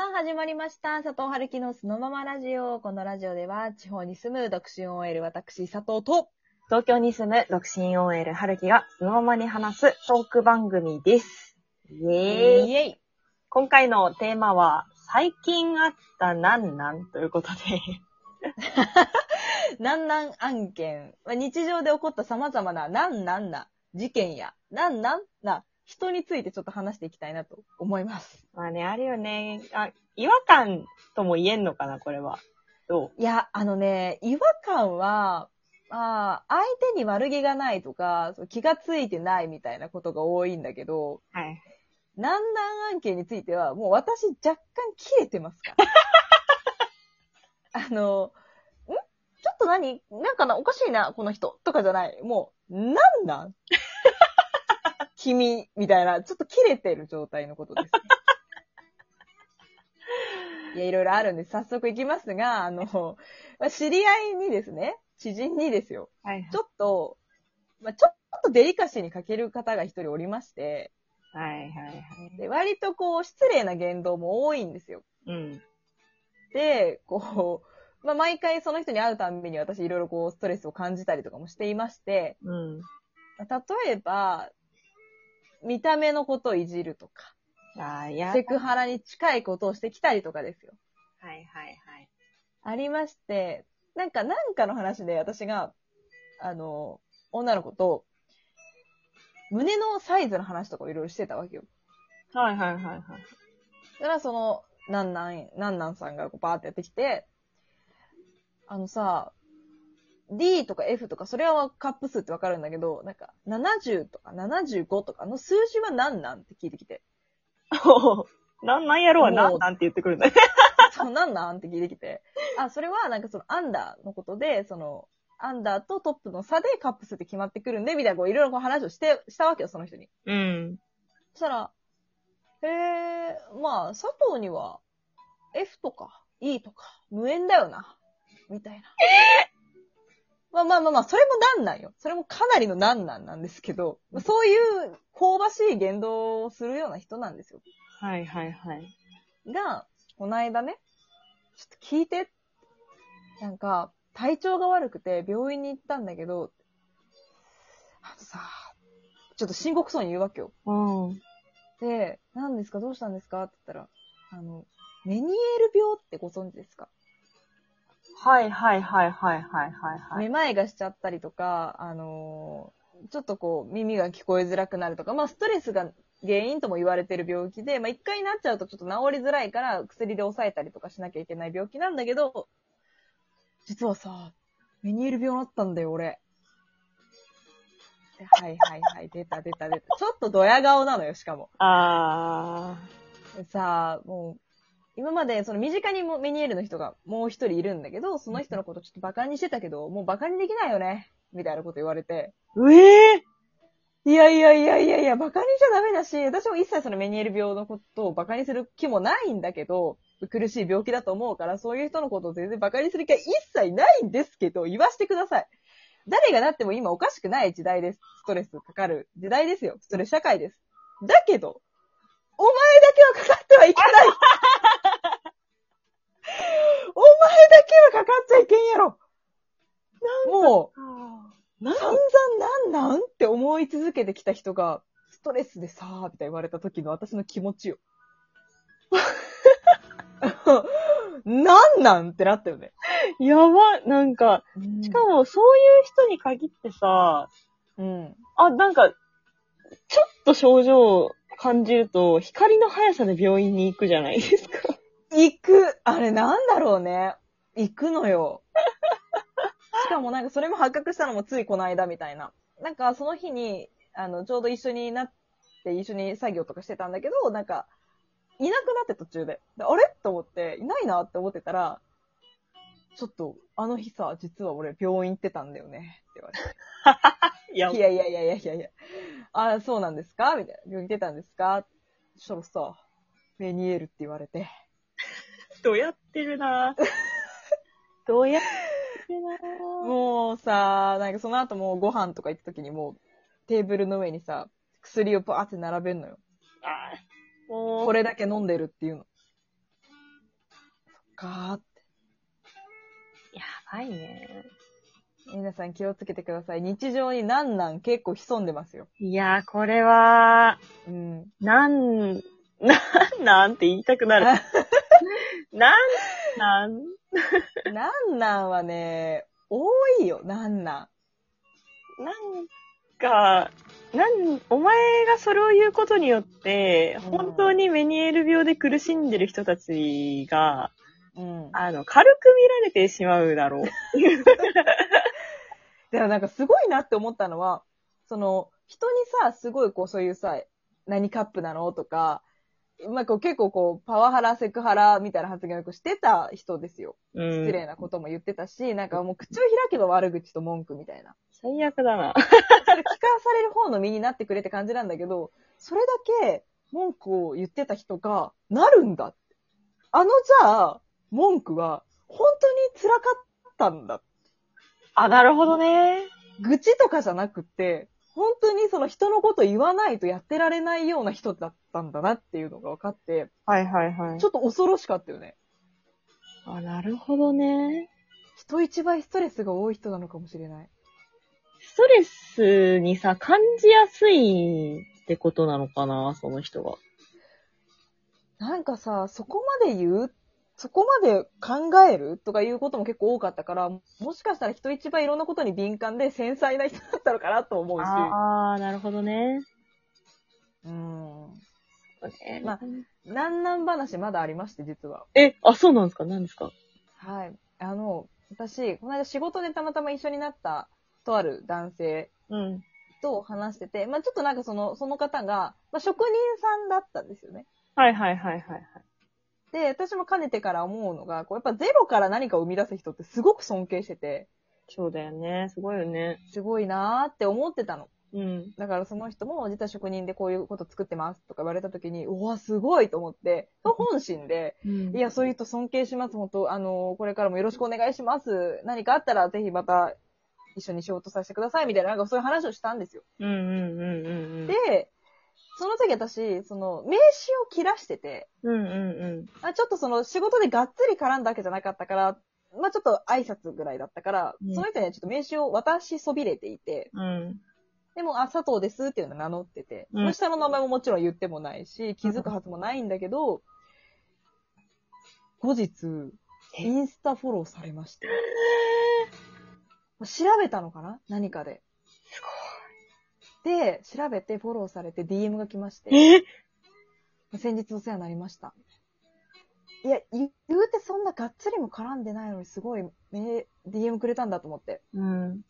さあ、始まりました。佐藤春樹のそのままラジオ。このラジオでは、地方に住む独身 OL 私、佐藤と、東京に住む独身 OL 春樹がそのままに話すトーク番組です。イエーイイエイ今回のテーマは、最近あったなんなん？ということで、なんなん案件。まあ日常で起こった様々な、なんなんな事件や、なんなんな人についてちょっと話していきたいなと思います。まあね、あるよね。あ、違和感とも言えんのかな、これは。どいや、あのね、違和感は、あー相手に悪気がないとか、そう気がついてないみたいなことが多いんだけど、うはい。南南案件については、もう私若干切れてますから。あの、ん？ちょっと何？なんかなおかしいな、この人。とかじゃない。もう、なんなん？君、みたいな、ちょっと切れてる状態のことです、ね。いや、いろいろあるんです。早速いきますが、あの、まあ知り合いにですね、知人にですよ。はい。ちょっと、まあ、ちょっとデリカシーに欠ける方が一人おりまして、はいはいはい。で、割とこう、失礼な言動も多いんですよ。うん。で、こう、まあ、毎回その人に会うたんびに私いろいろこう、ストレスを感じたりとかもしていまして、うん。例えば、見た目のことをいじるとか、あー、いや。セクハラに近いことをしてきたりとかですよ。はいはいはい。ありまして、なんか、なんかの話で私が、あの、女の子と、胸のサイズの話とかをいろいろしてたわけよ。はいはいはいはい。だからその、なんなん、なんなんさんがこうバーってやってきて、あのさ、D とか F とか、それはカップ数ってわかるんだけど、なんか、70とか75とかの数字は何なんって聞いてきて。なんなんやろうはななんて言ってくるんだね。そう、なんなんって聞いてきて。あ、それはなんかそのアンダーのことで、その、アンダーとトップの差でカップ数って決まってくるんで、みたいなこういろいろこう話をして、したわけよ、その人に。うん。そしたら、へえ、まあ、佐藤には、F とか E とか、無縁だよな。みたいな。まあまあまあまあ、それもなんなんよ。それもかなりのなんなんなんですけど、まあそういう香ばしい言動をするような人なんですよ。はいはいはい。が、この間ね、ちょっと聞いて。なんか、体調が悪くて病院に行ったんだけど、あのさ、ちょっと深刻そうに言うわけよ。うん。で、何ですか？どうしたんですか？って言ったら、あの、メニエール病ってご存知ですか、はいはいはいはいはいはいはい。めまいがしちゃったりとか、あのーちょっとこう耳が聞こえづらくなるとか、まあストレスが原因とも言われてる病気で、まあ一回になっちゃうとちょっと治りづらいから薬で抑えたりとかしなきゃいけない病気なんだけど、実はさ、メニエール病だったんだよ、俺。ではいはいはい、出た出た出た。ちょっとドヤ顔なのよ、しかも。あでさ、もう、今までその身近にもメニエールの人がもう一人いるんだけど、その人のことちょっとバカにしてたけど、もうバカにできないよね。みたいなこと言われて。ー。うえー？いやいやいやいやいや、バカにしちゃダメだし、私も一切そのメニエール病のことをバカにする気もないんだけど、苦しい病気だと思うから、そういう人のことを全然バカにする気は一切ないんですけど、言わしてください。誰がなっても今おかしくない時代です。ストレスかかる時代ですよ。ストレス社会です。だけど、お前だけはかかってはいけないお前だけはかかっちゃいけんやろもう、なん散々なんなんって思い続けてきた人が、ストレスでさーみたい言われた時の私の気持ちよ。なんなんってなったよね。やば、なんか、しかもそういう人に限ってさ、うん。あ、なんか、ちょっと症状を感じると、光の速さで病院に行くじゃないですか。行く。あれなんだろうね。行くのよ。しかもなんかそれも発覚したのもついこの間みたいな。なんかその日に、あの、ちょうど一緒になって一緒に作業とかしてたんだけど、なんか、いなくなって途中で。であれ？と思って、いないなって思ってたら、ちょっと、あの日さ、実は俺病院行ってたんだよね。って言われて。い やいやいやいやいやいや。あ、そうなんですか？みたいな。病院行ってたんですか？そしたらさ、メニエールって言われて。どうやってるなぁ どうやってるなぁもうさ、なんかその後もうご飯とか行った時にもうテーブルの上にさ、薬をバーって並べんのよ。あーもう、これだけ飲んでるっていうの。かって。やばいね。皆さん気をつけてください。日常になんなん結構潜んでますよ。いやー、これは、うん。なん、なんなんって言いたくなる。なん、なん、なんなんはね、多いよ、なんなん。なんか、なん、お前がそれを言うことによって、うん本当にメニエール病で苦しんでる人たちが、うん。あの、軽く見られてしまうだろう。でもなんかすごいなって思ったのは、その、人にさ、すごいこうそういうさ、何カップなの？とか、まあこう結構こう、パワハラ、セクハラみたいな発言をよくしてた人ですよ。うん。失礼なことも言ってたし、なんかもう口を開けば悪口と文句みたいな。最悪だな。それ聞かされる方の身になってくれって感じなんだけど、それだけ文句を言ってた人が、なるんだって。あのじゃあ、文句は、本当に辛かったんだ。あ、なるほどね。愚痴とかじゃなくて、本当にその人のこと言わないとやってられないような人だったんだなっていうのが分かって、はいはいはいち。ょっと恐ろしかったよね。あ、なるほどね。人一倍ストレスが多い人なのかもしれない。ストレスにさ、感じやすいってことなのかな、その人が。なんかさ、そこまで言うそこまで考えるとかいうことも結構多かったから、もしかしたら人一倍いろんなことに敏感で繊細な人だったのかなと思うし。ああ、なるほどね。うん。ねまあなんなん話まだありまして、実は。え、あ、そうなんですか？何ですか？はい。あの、私、この間仕事でたまたま一緒になった、とある男性うん。と話してて、まあちょっとなんかその、その方が、まあ職人さんだったんですよね。はいはいはいはいはい。で、私もかねてから思うのが、こうやっぱゼロから何かを生み出す人ってすごく尊敬してて、そうだよね。すごいよね。すごいなーって思ってたの。うん。だからその人も、実は職人でこういうこと作ってますとか言われた時に、うわ、すごいと思って、本心で、うんいや、そういう人尊敬します。本当あの、これからもよろしくお願いします。何かあったらぜひまた一緒に仕事させてください。みたいな、なんかそういう話をしたんですよ。うんうんうんうんうん。で、その時私、その、名刺を切らしてて、うんうんうん。あちょっとその仕事でがっつり絡んだわけじゃなかったから、まあちょっと挨拶ぐらいだったから、うんその人にはちょっと名刺を渡しそびれていて、うん。でも、あ、佐藤ですっていうのを名乗ってて、うんその下の名前ももちろん言ってもないし、気づくはずもないんだけど、後日、え？インスタフォローされまして。調べたのかな？何かで。すで、調べてフォローされて DM が来まして、え？先日お世話になりました。いや、言言うてそんながっつりも絡んでないのにすごい、め DM くれたんだと思って。うん。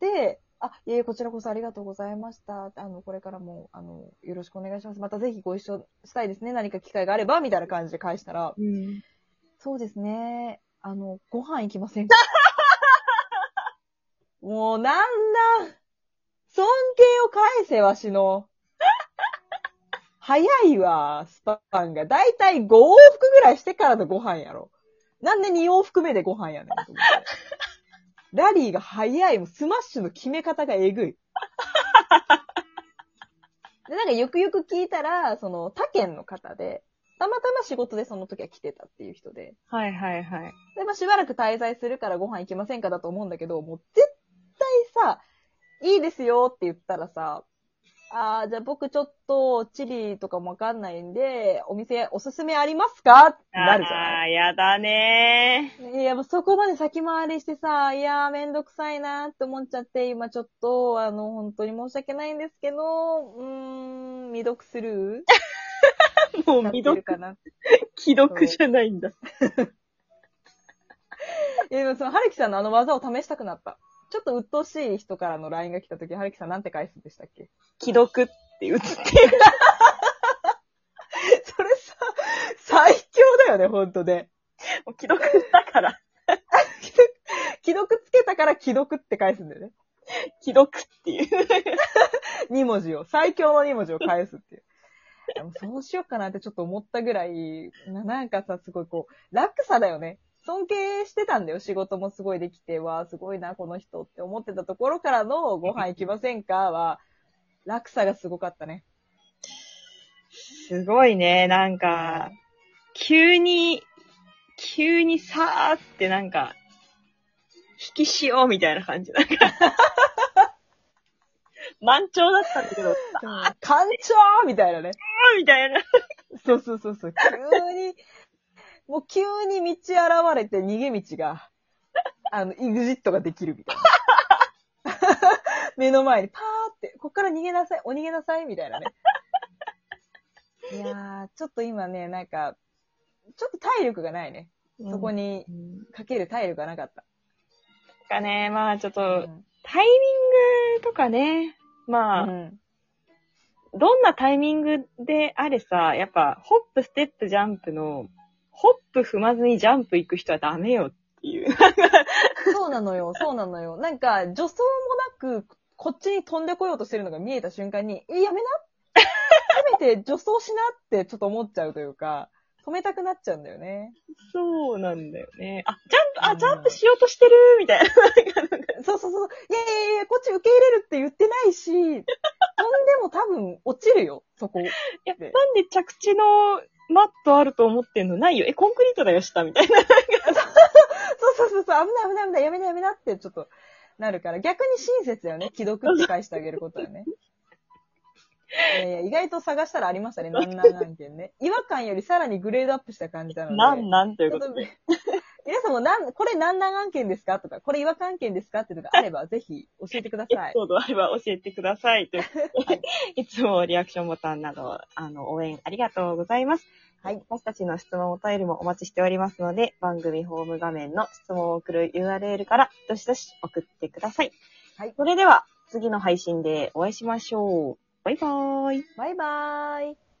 で、あ、いえ、こちらこそありがとうございました。あの、これからも、あの、よろしくお願いします。またぜひご一緒したいですね。何か機会があれば、みたいな感じで返したら、うん。そうですね。あの、ご飯行きませんか？もう、なんだ。尊敬を返せ、わしの。早いわ、スパンが。だいたい5往復ぐらいしてからのご飯やろ。なんで2往復目でご飯やねんと思って。ラリーが早い。もうスマッシュの決め方がえぐい。で、なんかよくよく聞いたら、その他県の方で、たまたま仕事でその時は来てたっていう人で、はいはいはい。で、まあ、しばらく滞在するからご飯行きませんかだと思うんだけど、もう絶対さ、いいですよって言ったらさ、ああ、じゃあ僕ちょっとチリとかもわかんないんで、お店おすすめありますか？ってなるじゃあないあ、やだねいや、もうそこまで先回りしてさ、いやーめんどくさいなーって思っちゃって、今ちょっと、あの、本当に申し訳ないんですけど、うーん、未読スルー。もう未読、るかな。既読じゃないんだ。いや、でもその、春樹さんのあの技を試したくなった。ちょっと鬱陶しい人からの LINE が来た時、春樹さんなんて返すんでしたっけ？既読って言って。それさ、最強だよね、ほんとね。もう既読だから。既読つけたから既読って返すんだよね。既読っていう。2文字を、最強の2文字を返すっていう。でもそうしようかなってちょっと思ったぐらい、ななんかさ、すごいこう、落差だよね。尊敬してたんだよ。仕事もすごいできて、わあ、すごいな、この人って思ってたところからのご飯行きませんか？は、落差がすごかったね。すごいね、なんか、急に、急にさーってなんか、引きしようみたいな感じ。なんか、満潮だったんだけど、さ艦長みたいなね。ーみたいな。そうそうそうそう。急に、もう急に道現れて逃げ道が、あの、イグジットができるみたいな。目の前にパーって、こっから逃げなさい、お逃げなさい、みたいなね。いやー、ちょっと今ね、なんか、ちょっと体力がないね。そこにうん。かける体力がなかった。かね、まあちょっと、うんタイミングとかね、まあ、うんどんなタイミングであれさ、やっぱ、ホップ、ステップ、ジャンプの、ホップ踏まずにジャンプ行く人はダメよっていう。そうなのよ、そうなのよ。なんか、助走もなく、こっちに飛んでこようとしてるのが見えた瞬間に、え、やめな？せめて助走しなってちょっと思っちゃうというか、止めたくなっちゃうんだよね。そうなんだよね。あ、ジャンプ、あ、うんジャンプしようとしてるみたいな。そうそうそう。いやいやいや、こっち受け入れるって言ってないし、飛んでも多分落ちるよ、そこ。いや、なんで着地のマットあると思ってんのないよ。え、コンクリートだよ、下みたいな。そうそうそうそう、危ない危ない危ない、やめなやめなってちょっとなるから、逆に親切だよね。既読って返してあげることはね。いやいや、意外と探したらありましたね、なんなん案件ね。違和感よりさらにグレードアップした感じなので。なんなんということで。皆さんもなん、これ何難案件ですか？とか、これ違和感案件ですか？っていうのがあれば、ぜひ教えてください。ソードあれば教えてください。いつもリアクションボタンなど、あの、応援ありがとうございます。はい。私たちの質問お便りもお待ちしておりますので、番組ホーム画面の質問を送る URL から、どしどし送ってください。はいそれでは、次の配信でお会いしましょう。バイバーイ。バイバーイ。